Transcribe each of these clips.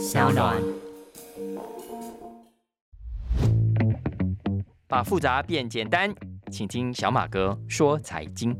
小暖。把复杂变简单，请听小马哥说财经。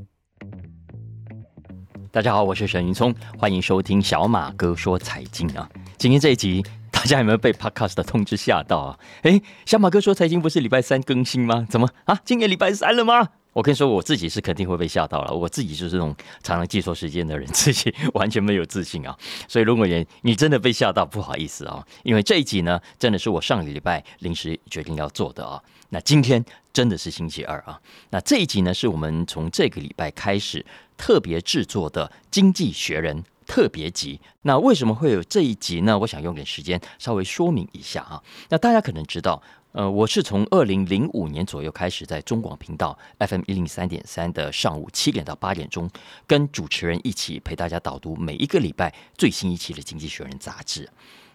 大家好，我是沈云聪，欢迎收听小马哥说财经啊。今天这一集，大家有没有被 Podcast 的通知吓到啊？诶，小马哥说财经不是礼拜三更新吗？怎么啊？今年礼拜三了吗？我跟你说，我自己是肯定会被吓到了。我自己就是这种常常记错时间的人，自己完全没有自信啊。所以如果你你真的被吓到，不好意思啊，因为这一集呢，真的是我上个礼拜临时决定要做的啊。那今天真的是星期二啊。那这一集呢，是我们从这个礼拜开始特别制作的《经济学人》特别集。那为什么会有这一集呢？我想用点时间稍微说明一下啊。那大家可能知道。呃，我是从二零零五年左右开始在中广频道 FM 一零三点三的上午七点到八点钟，跟主持人一起陪大家导读每一个礼拜最新一期的《经济学人》杂志。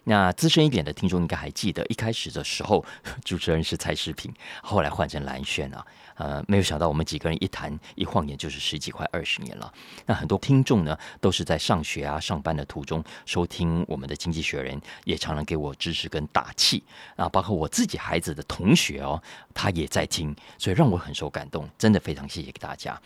那资深一点的听众应该还记得，一开始的时候 主持人是蔡世平，后来换成蓝轩啊。呃，没有想到我们几个人一谈一晃眼就是十几快二十年了。那很多听众呢，都是在上学啊、上班的途中收听我们的《经济学人》，也常常给我支持跟打气啊。包括我自己孩子的同学哦，他也在听，所以让我很受感动，真的非常谢谢大家。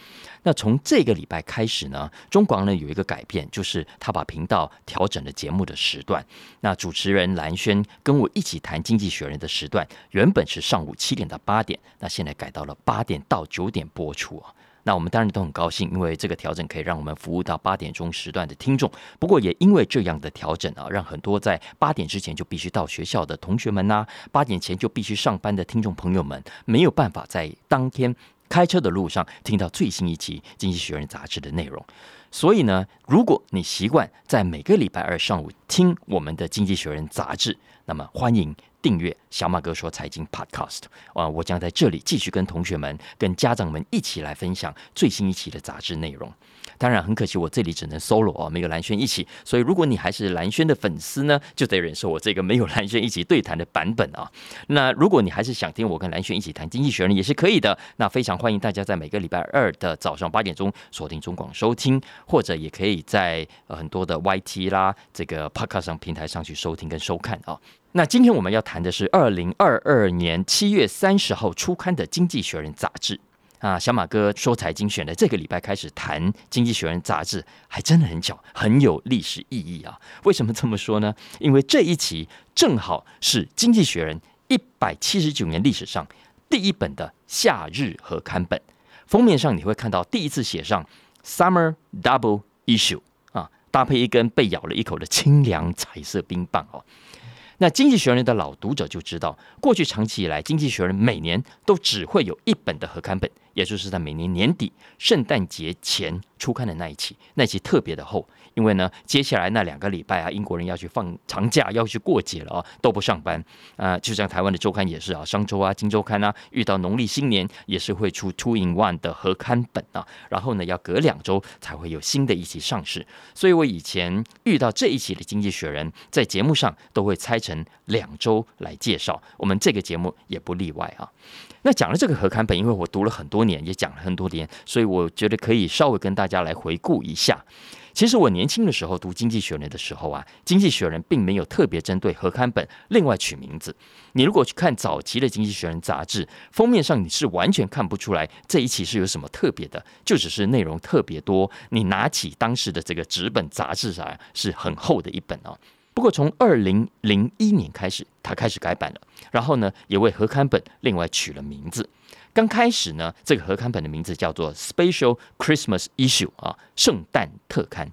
那从这个礼拜开始呢，中广呢有一个改变，就是他把频道调整了节目的时段。那主持人蓝轩跟我一起谈《经济学人》的时段，原本是上午七点到八点，那现在改到了八。八点到九点播出啊，那我们当然都很高兴，因为这个调整可以让我们服务到八点钟时段的听众。不过也因为这样的调整啊，让很多在八点之前就必须到学校的同学们呐，八点前就必须上班的听众朋友们，没有办法在当天开车的路上听到最新一期《经济学人》杂志的内容。所以呢，如果你习惯在每个礼拜二上午听我们的《经济学人》杂志，那么欢迎。订阅小马哥说财经 Podcast 啊，我将在这里继续跟同学们、跟家长们一起来分享最新一期的杂志内容。当然，很可惜我这里只能 solo 啊，没有蓝轩一起。所以，如果你还是蓝轩的粉丝呢，就得忍受我这个没有蓝轩一起对谈的版本啊。那如果你还是想听我跟蓝轩一起谈经济学人，也是可以的。那非常欢迎大家在每个礼拜二的早上八点钟锁定中广收听，或者也可以在很多的 YT 啦这个 Podcast 上平台上去收听跟收看啊。那今天我们要谈的是二零二二年七月三十号出刊的《经济学人》杂志啊。小马哥说财经选的这个礼拜开始谈《经济学人》杂志，还真的很巧，很有历史意义啊。为什么这么说呢？因为这一期正好是《经济学人》一百七十九年历史上第一本的夏日合刊本。封面上你会看到第一次写上 “Summer Double Issue” 啊，搭配一根被咬了一口的清凉彩色冰棒哦。那《经济学人》的老读者就知道，过去长期以来，《经济学人》每年都只会有一本的合刊本，也就是在每年年底圣诞节前出刊的那一期，那一期特别的厚。因为呢，接下来那两个礼拜啊，英国人要去放长假，要去过节了啊，都不上班啊。就像台湾的周刊也是啊，商周啊、金周刊啊，遇到农历新年也是会出 two in one 的合刊本啊。然后呢，要隔两周才会有新的一期上市。所以我以前遇到这一期的《经济学人》，在节目上都会拆成两周来介绍。我们这个节目也不例外啊。那讲了这个合刊本，因为我读了很多年，也讲了很多年，所以我觉得可以稍微跟大家来回顾一下。其实我年轻的时候读《经济学人》的时候啊，《经济学人》并没有特别针对合刊本另外取名字。你如果去看早期的《经济学人》杂志封面上，你是完全看不出来这一期是有什么特别的，就只是内容特别多。你拿起当时的这个纸本杂志啊，是很厚的一本哦。不过从二零零一年开始，它开始改版了，然后呢，也为合刊本另外取了名字。刚开始呢，这个合刊本的名字叫做 Special Christmas Issue 啊，圣诞特刊。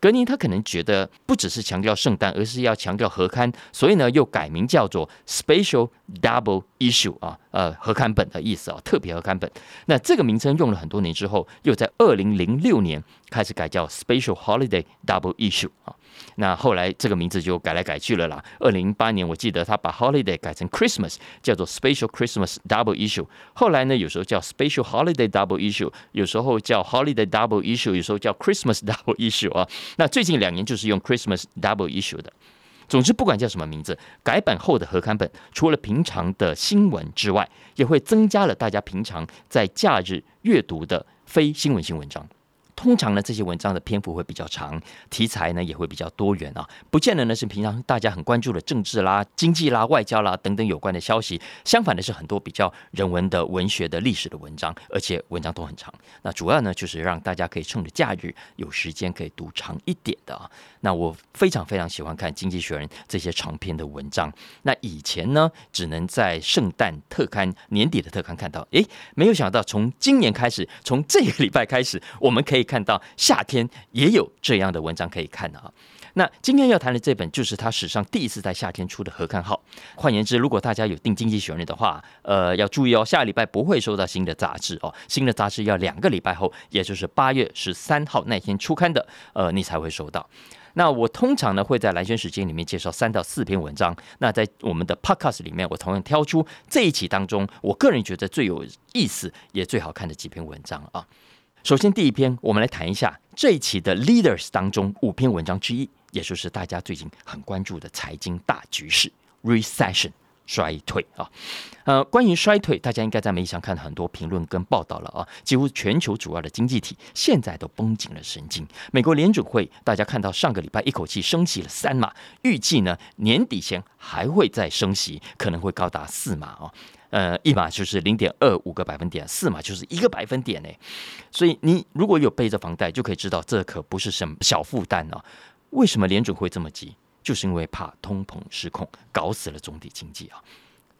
格尼他可能觉得不只是强调圣诞，而是要强调合刊，所以呢又改名叫做 Special Double Issue 啊，呃，合刊本的意思啊，特别合刊本。那这个名称用了很多年之后，又在二零零六年开始改叫 Special Holiday Double Issue 啊。那后来这个名字就改来改去了啦。二零零八年我记得他把 Holiday 改成 Christmas，叫做 Special Christmas Double Issue。后来呢，有时候叫 Special Holiday Double Issue，有时候叫 Holiday Double Issue，有时候叫 Christmas Double Issue 啊。那最近两年就是用 Christmas Double Issue 的。总之，不管叫什么名字，改版后的合刊本，除了平常的新闻之外，也会增加了大家平常在假日阅读的非新闻性文章。通常呢，这些文章的篇幅会比较长，题材呢也会比较多元啊，不见得呢是平常大家很关注的政治啦、经济啦、外交啦等等有关的消息。相反的是，很多比较人文的、文学的、历史的文章，而且文章都很长。那主要呢就是让大家可以趁着假日有时间可以读长一点的啊。那我非常非常喜欢看《经济学人》这些长篇的文章。那以前呢，只能在圣诞特刊、年底的特刊看到。诶，没有想到从今年开始，从这个礼拜开始，我们可以看到夏天也有这样的文章可以看啊。那今天要谈的这本，就是他史上第一次在夏天出的合刊号。换言之，如果大家有订《经济学人》的话，呃，要注意哦，下礼拜不会收到新的杂志哦，新的杂志要两个礼拜后，也就是八月十三号那天出刊的，呃，你才会收到。那我通常呢会在蓝轩时间里面介绍三到四篇文章。那在我们的 Podcast 里面，我同样挑出这一期当中，我个人觉得最有意思也最好看的几篇文章啊。首先第一篇，我们来谈一下这一期的 Leaders 当中五篇文章之一。也就是大家最近很关注的财经大局势，recession 衰退啊，呃，关于衰退，大家应该在媒体上看很多评论跟报道了啊，几乎全球主要的经济体现在都绷紧了神经。美国联准会，大家看到上个礼拜一口气升息了三码，预计呢年底前还会再升息，可能会高达四码啊。呃，一码就是零点二五个百分点，四码就是一个百分点呢。所以你如果有背着房贷，就可以知道这可不是什么小负担哦。为什么联准会这么急？就是因为怕通膨失控，搞死了总体经济啊！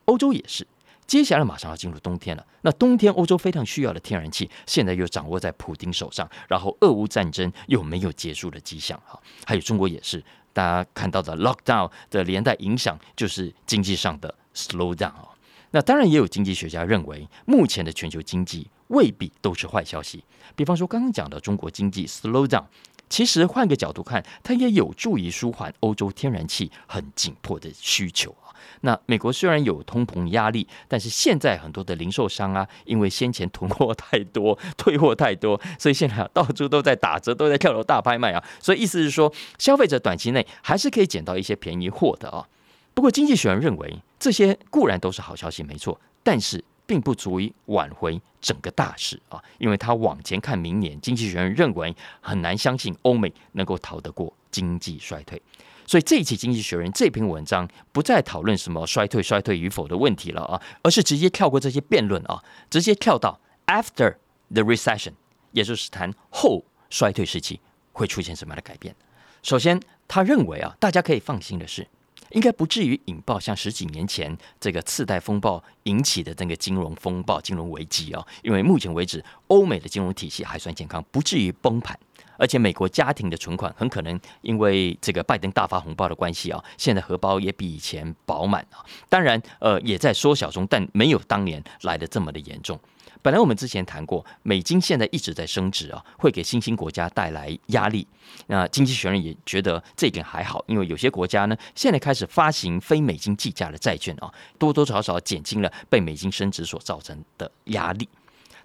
欧洲也是，接下来马上要进入冬天了。那冬天欧洲非常需要的天然气，现在又掌握在普京手上，然后俄乌战争又没有结束的迹象哈。还有中国也是，大家看到的 lockdown 的连带影响，就是经济上的 slow down 啊。那当然也有经济学家认为，目前的全球经济未必都是坏消息。比方说刚刚讲的中国经济 slow down。其实换个角度看，它也有助于舒缓欧洲天然气很紧迫的需求啊。那美国虽然有通膨压力，但是现在很多的零售商啊，因为先前囤货太多、退货太多，所以现在到处都在打折，都在跳楼大拍卖啊。所以意思是说，消费者短期内还是可以捡到一些便宜货的啊。不过，经济学人认为，这些固然都是好消息，没错，但是。并不足以挽回整个大势啊，因为他往前看明年，经济学人认为很难相信欧美能够逃得过经济衰退，所以这一期经济学人这篇文章不再讨论什么衰退衰退与否的问题了啊，而是直接跳过这些辩论啊，直接跳到 after the recession，也就是谈后衰退时期会出现什么样的改变。首先，他认为啊，大家可以放心的是。应该不至于引爆像十几年前这个次贷风暴引起的那个金融风暴、金融危机啊！因为目前为止，欧美的金融体系还算健康，不至于崩盘。而且美国家庭的存款很可能因为这个拜登大发红包的关系啊，现在荷包也比以前饱满啊。当然，呃，也在缩小中，但没有当年来的这么的严重。本来我们之前谈过，美金现在一直在升值啊，会给新兴国家带来压力。那经济学人也觉得这一点还好，因为有些国家呢，现在开始发行非美金计价的债券啊，多多少少减轻了被美金升值所造成的压力。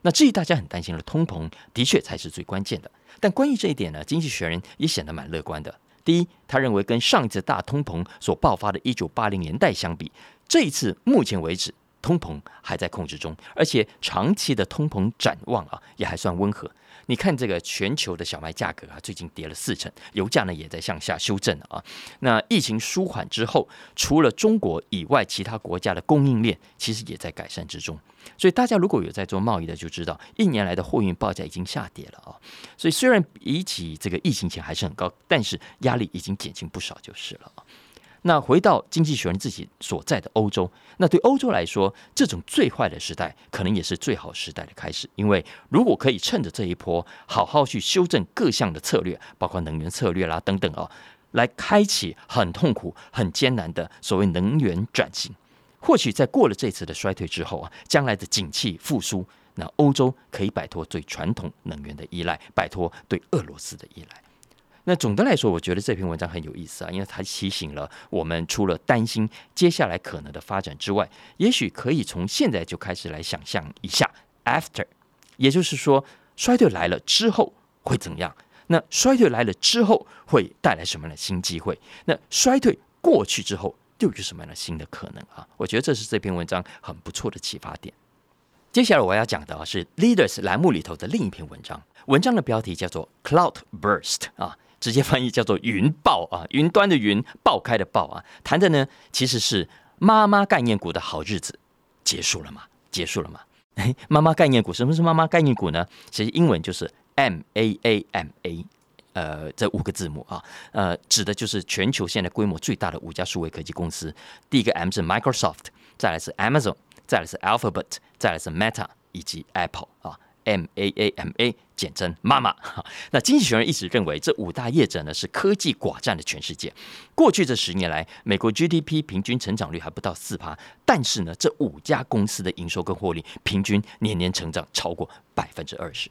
那至于大家很担心的通膨，的确才是最关键的。但关于这一点呢，经济学人也显得蛮乐观的。第一，他认为跟上一次大通膨所爆发的一九八零年代相比，这一次目前为止。通膨还在控制中，而且长期的通膨展望啊也还算温和。你看这个全球的小麦价格啊，最近跌了四成，油价呢也在向下修正啊。那疫情舒缓之后，除了中国以外，其他国家的供应链其实也在改善之中。所以大家如果有在做贸易的，就知道一年来的货运报价已经下跌了啊。所以虽然比起这个疫情前还是很高，但是压力已经减轻不少就是了啊。那回到经济学人自己所在的欧洲，那对欧洲来说，这种最坏的时代可能也是最好时代的开始。因为如果可以趁着这一波，好好去修正各项的策略，包括能源策略啦等等哦，来开启很痛苦、很艰难的所谓能源转型。或许在过了这次的衰退之后啊，将来的景气复苏，那欧洲可以摆脱最传统能源的依赖，摆脱对俄罗斯的依赖。那总的来说，我觉得这篇文章很有意思啊，因为它提醒了我们，除了担心接下来可能的发展之外，也许可以从现在就开始来想象一下 after，也就是说衰退来了之后会怎样？那衰退来了之后会带来什么样的新机会？那衰退过去之后又有什么样的新的可能啊？我觉得这是这篇文章很不错的启发点。接下来我要讲的是 Leaders 栏目里头的另一篇文章，文章的标题叫做 Cloud Burst 啊，直接翻译叫做云爆啊，云端的云，爆开的爆啊，谈的呢其实是妈妈概念股的好日子结束了吗？结束了吗？哎，妈妈概念股，什么是妈妈概念股呢？其实英文就是 M A A M A，呃，这五个字母啊，呃，指的就是全球现在规模最大的五家数位科技公司。第一个 M 是 Microsoft，再来是 Amazon。再来是 Alphabet，再来是 Meta 以及 Apple 啊，M A A M A 简称妈妈。那经济学人一直认为这五大业者呢是科技寡占的全世界。过去这十年来，美国 GDP 平均成长率还不到四趴，但是呢，这五家公司的营收跟获利平均年年成长超过百分之二十。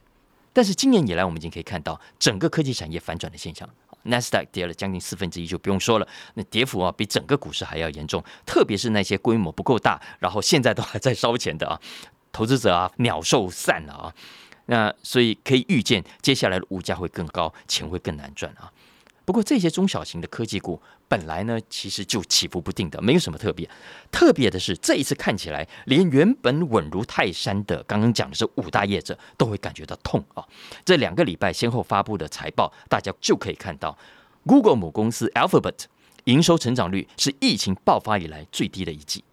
但是今年以来，我们已经可以看到整个科技产业反转的现象。纳斯达克跌了将近四分之一，就不用说了。那跌幅啊，比整个股市还要严重。特别是那些规模不够大，然后现在都还在烧钱的啊，投资者啊，鸟兽散了啊。那所以可以预见，接下来的物价会更高，钱会更难赚啊。不过这些中小型的科技股本来呢，其实就起伏不定的，没有什么特别。特别的是，这一次看起来，连原本稳如泰山的刚刚讲的是五大业者都会感觉到痛啊！这两个礼拜先后发布的财报，大家就可以看到，Google 母公司 Alphabet 营收成长率是疫情爆发以来最低的一季。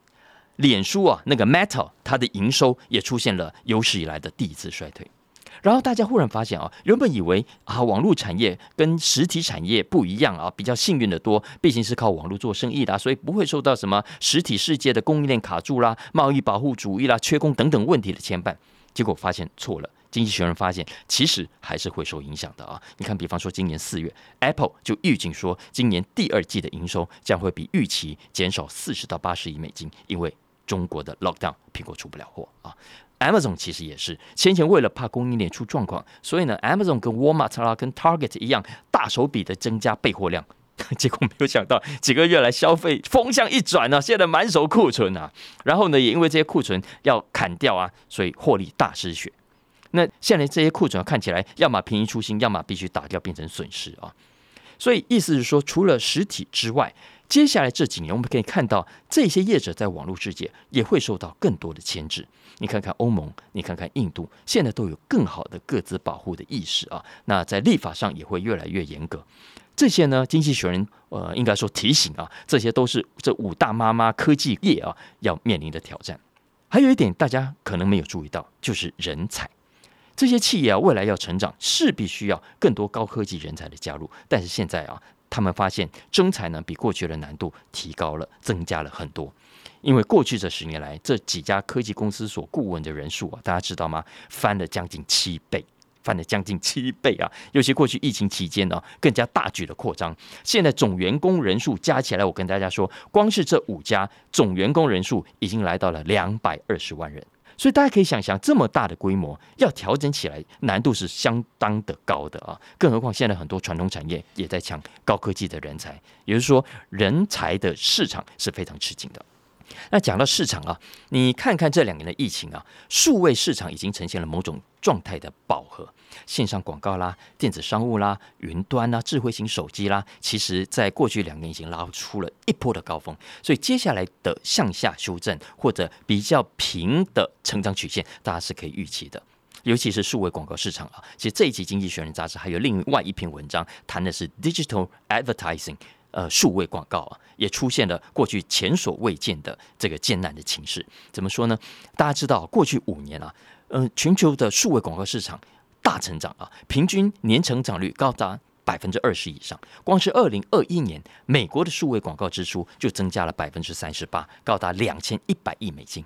脸书啊，那个 Meta 它的营收也出现了有史以来的第一次衰退。然后大家忽然发现啊，原本以为啊，网络产业跟实体产业不一样啊，比较幸运的多，毕竟是靠网络做生意的，所以不会受到什么实体世界的供应链卡住啦、贸易保护主义啦、缺工等等问题的牵绊。结果发现错了，经济学人发现其实还是会受影响的啊。你看，比方说今年四月，Apple 就预警说，今年第二季的营收将会比预期减少四十到八十亿美金，因为中国的 lockdown，苹果出不了货啊。Amazon 其实也是先前为了怕供应链出状况，所以呢，Amazon 跟 Walmart 啦、跟 Target 一样，大手笔的增加备货量。结果没有想到，几个月来消费风向一转呢，现在满手库存啊。然后呢，也因为这些库存要砍掉啊，所以获利大失血。那现在这些库存看起来，要么便宜出新，要么必须打掉变成损失啊。所以意思是说，除了实体之外，接下来这几年我们可以看到，这些业者在网络世界也会受到更多的牵制。你看看欧盟，你看看印度，现在都有更好的各自保护的意识啊。那在立法上也会越来越严格。这些呢，经济学人呃应该说提醒啊，这些都是这五大妈妈科技业啊要面临的挑战。还有一点大家可能没有注意到，就是人才。这些企业啊未来要成长，势必需要更多高科技人才的加入。但是现在啊，他们发现征才呢比过去的难度提高了，增加了很多。因为过去这十年来，这几家科技公司所顾问的人数啊，大家知道吗？翻了将近七倍，翻了将近七倍啊！尤其过去疫情期间呢，更加大举的扩张。现在总员工人数加起来，我跟大家说，光是这五家总员工人数已经来到了两百二十万人。所以大家可以想象，这么大的规模要调整起来，难度是相当的高的啊！更何况现在很多传统产业也在抢高科技的人才，也就是说，人才的市场是非常吃紧的。那讲到市场啊，你看看这两年的疫情啊，数位市场已经呈现了某种状态的饱和，线上广告啦、电子商务啦、云端啦、智慧型手机啦，其实在过去两年已经拉出了一波的高峰，所以接下来的向下修正或者比较平的成长曲线，大家是可以预期的。尤其是数位广告市场啊，其实这一期《经济学人》杂志还有另外一篇文章，谈的是 digital advertising。呃，数位广告啊，也出现了过去前所未见的这个艰难的情势。怎么说呢？大家知道，过去五年啊，呃，全球的数位广告市场大成长啊，平均年成长率高达百分之二十以上。光是二零二一年，美国的数位广告支出就增加了百分之三十八，高达两千一百亿美金。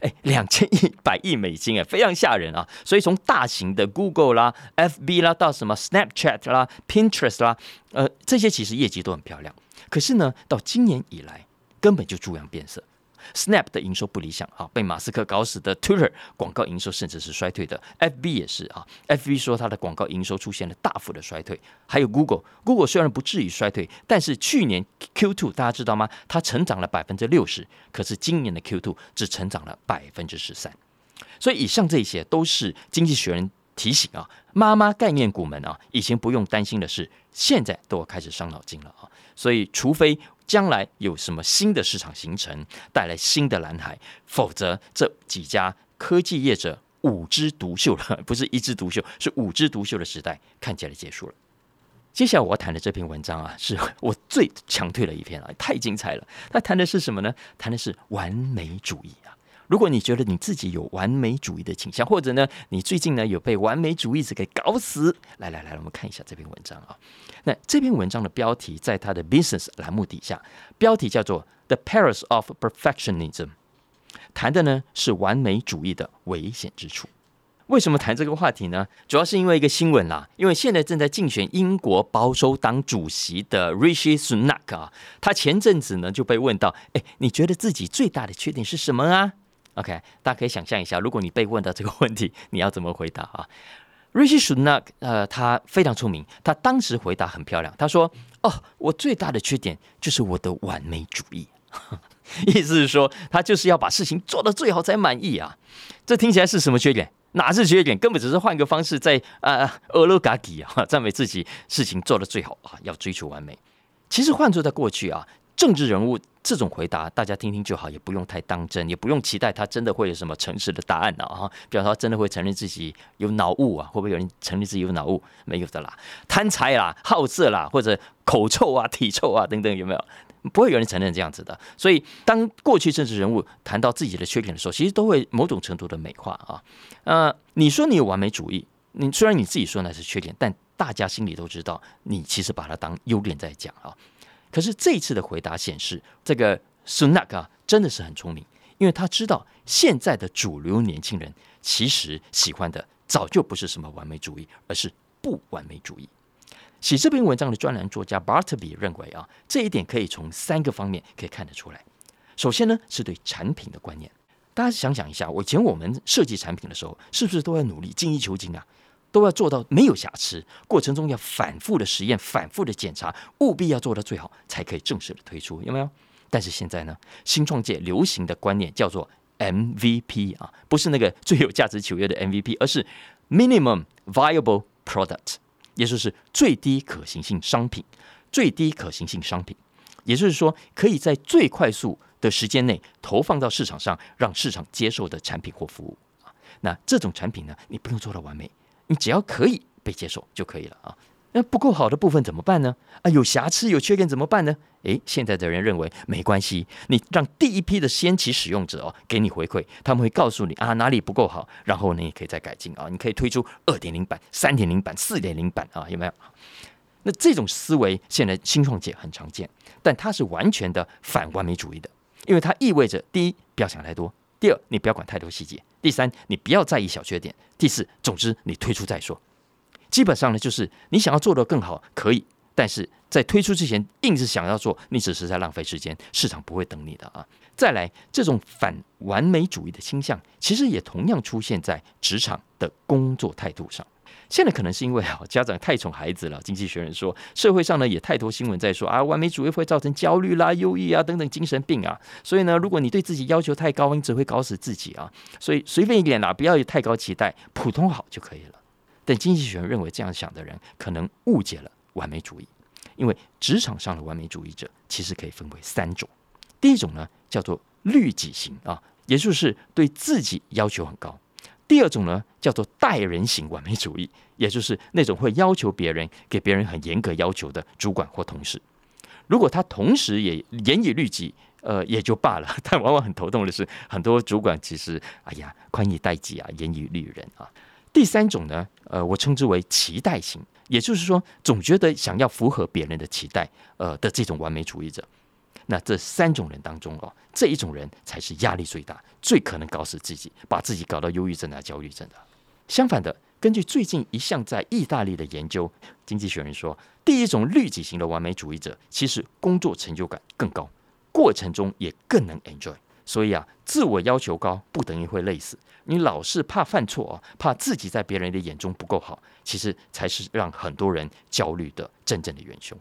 哎，两千一百亿美金哎，非常吓人啊！所以从大型的 Google 啦、FB 啦，到什么 Snapchat 啦、Pinterest 啦，呃，这些其实业绩都很漂亮。可是呢，到今年以来，根本就猪羊变色。Snap 的营收不理想啊，被马斯克搞死的 Twitter 广告营收甚至是衰退的，FB 也是啊，FB 说它的广告营收出现了大幅的衰退。还有 Google，Google 虽然不至于衰退，但是去年 Q2 大家知道吗？它成长了百分之六十，可是今年的 Q2 只成长了百分之十三。所以以上这些都是经济学人提醒啊，妈妈概念股们啊，以前不用担心的事，现在都要开始伤脑筋了啊。所以除非将来有什么新的市场形成，带来新的蓝海，否则这几家科技业者五枝独秀了，不是一枝独秀，是五枝独秀的时代看起来结束了。接下来我要谈的这篇文章啊，是我最强推的一篇啊，太精彩了。他谈的是什么呢？谈的是完美主义啊。如果你觉得你自己有完美主义的倾向，或者呢，你最近呢有被完美主义者给搞死，来来来，我们看一下这篇文章啊。那这篇文章的标题在它的 business 栏目底下，标题叫做 The Perils of Perfectionism，谈的呢是完美主义的危险之处。为什么谈这个话题呢？主要是因为一个新闻啦。因为现在正在竞选英国保守党主席的 Rishi Sunak 啊，他前阵子呢就被问到：“哎，你觉得自己最大的缺点是什么啊？”OK，大家可以想象一下，如果你被问到这个问题，你要怎么回答啊？Rishi Sunak 呃，他非常聪明，他当时回答很漂亮，他说：“哦，我最大的缺点就是我的完美主义。” 意思是说，他就是要把事情做到最好才满意啊。这听起来是什么缺点？哪是缺点？根本只是换个方式在啊，俄罗嘎底啊，赞美自己事情做的最好啊，要追求完美。其实换做在过去啊，政治人物这种回答，大家听听就好，也不用太当真，也不用期待他真的会有什么诚实的答案啊。比方说，真的会承认自己有脑雾啊？会不会有人承认自己有脑雾？没有的啦，贪财啦、好色啦，或者口臭啊、体臭啊等等，有没有？不会有人承认这样子的，所以当过去政治人物谈到自己的缺点的时候，其实都会某种程度的美化啊。呃，你说你有完美主义，你虽然你自己说那是缺点，但大家心里都知道，你其实把它当优点在讲啊。可是这一次的回答显示，这个 Sunak 啊真的是很聪明，因为他知道现在的主流年轻人其实喜欢的早就不是什么完美主义，而是不完美主义。写这篇文章的专栏作家 Bartby 认为啊，这一点可以从三个方面可以看得出来。首先呢，是对产品的观念。大家想想一下，我以前我们设计产品的时候，是不是都在努力精益求精啊？都要做到没有瑕疵，过程中要反复的实验、反复的检查，务必要做到最好，才可以正式的推出，有没有？但是现在呢，新创界流行的观念叫做 MVP 啊，不是那个最有价值球员的 MVP，而是 Minimum Viable Product。也就是最低可行性商品，最低可行性商品，也就是说，可以在最快速的时间内投放到市场上，让市场接受的产品或服务啊。那这种产品呢，你不用做到完美，你只要可以被接受就可以了啊。那不够好的部分怎么办呢？啊，有瑕疵、有缺点怎么办呢？诶，现在的人认为没关系，你让第一批的先期使用者哦给你回馈，他们会告诉你啊哪里不够好，然后呢，你可以再改进啊，你可以推出二点零版、三点零版、四点零版啊，有没有？那这种思维现在新创界很常见，但它是完全的反完美主义的，因为它意味着第一不要想太多，第二你不要管太多细节，第三你不要在意小缺点，第四总之你推出再说。基本上呢，就是你想要做的更好，可以，但是在推出之前硬是想要做，你只是在浪费时间，市场不会等你的啊。再来，这种反完美主义的倾向，其实也同样出现在职场的工作态度上。现在可能是因为啊，家长太宠孩子了。经济学人说，社会上呢也太多新闻在说啊，完美主义会造成焦虑啦、忧郁啊等等精神病啊。所以呢，如果你对自己要求太高，你只会搞死自己啊。所以随便一点啦，不要有太高期待，普通好就可以了。但经济学人认为，这样想的人可能误解了完美主义，因为职场上的完美主义者其实可以分为三种。第一种呢，叫做律己型啊，也就是对自己要求很高；第二种呢，叫做待人型完美主义，也就是那种会要求别人、给别人很严格要求的主管或同事。如果他同时也严以律己，呃，也就罢了。但往往很头痛的是，很多主管其实，哎呀，宽以待己啊，严以律人啊。第三种呢，呃，我称之为期待型，也就是说，总觉得想要符合别人的期待，呃的这种完美主义者。那这三种人当中哦，这一种人才是压力最大、最可能搞死自己、把自己搞到忧郁症啊、焦虑症的。相反的，根据最近一项在意大利的研究，经济学人说，第一种律己型的完美主义者，其实工作成就感更高，过程中也更能 enjoy。所以啊，自我要求高不等于会累死。你老是怕犯错啊，怕自己在别人的眼中不够好，其实才是让很多人焦虑的真正的元凶。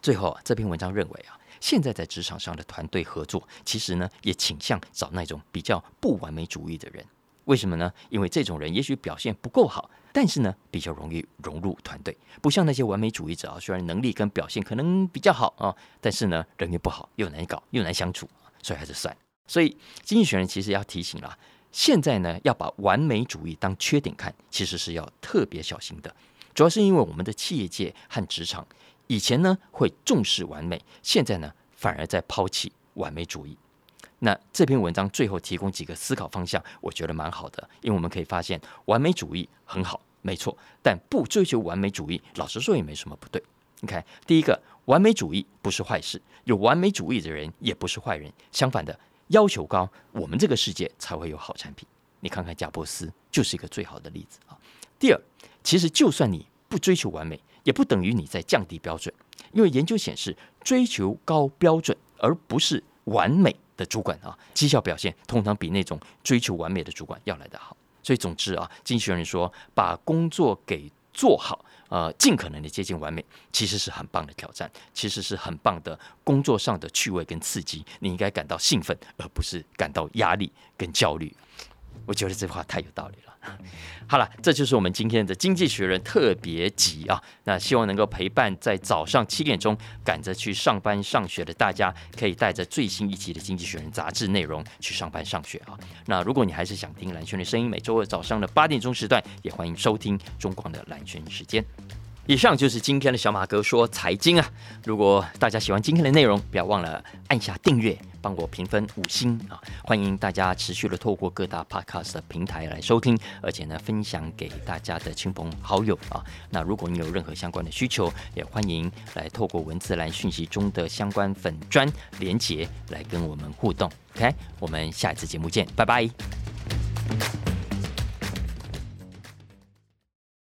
最后啊，这篇文章认为啊，现在在职场上的团队合作，其实呢也倾向找那种比较不完美主义的人。为什么呢？因为这种人也许表现不够好，但是呢比较容易融入团队，不像那些完美主义者啊，虽然能力跟表现可能比较好啊，但是呢人缘不好，又难搞又难相处，所以还是算。所以经济学人其实要提醒啦。现在呢，要把完美主义当缺点看，其实是要特别小心的。主要是因为我们的企业界和职场以前呢会重视完美，现在呢反而在抛弃完美主义。那这篇文章最后提供几个思考方向，我觉得蛮好的，因为我们可以发现，完美主义很好，没错，但不追求完美主义，老实说也没什么不对。你看，第一个，完美主义不是坏事，有完美主义的人也不是坏人，相反的。要求高，我们这个世界才会有好产品。你看看贾伯斯就是一个最好的例子啊。第二，其实就算你不追求完美，也不等于你在降低标准，因为研究显示，追求高标准而不是完美的主管啊，绩效表现通常比那种追求完美的主管要来得好。所以总之啊，经济学人说，把工作给做好。呃，尽可能的接近完美，其实是很棒的挑战，其实是很棒的工作上的趣味跟刺激。你应该感到兴奋，而不是感到压力跟焦虑。我觉得这话太有道理了。好了，这就是我们今天的《经济学人》特别集啊。那希望能够陪伴在早上七点钟赶着去上班上学的大家，可以带着最新一集的《经济学人》杂志内容去上班上学啊。那如果你还是想听蓝轩的声音，每周二早上的八点钟时段，也欢迎收听中广的蓝轩时间。以上就是今天的小马哥说财经啊！如果大家喜欢今天的内容，不要忘了按下订阅，帮我评分五星啊！欢迎大家持续的透过各大 podcast 的平台来收听，而且呢，分享给大家的亲朋好友啊！那如果你有任何相关的需求，也欢迎来透过文字栏讯息中的相关粉砖连结来跟我们互动。OK，我们下一次节目见，拜拜。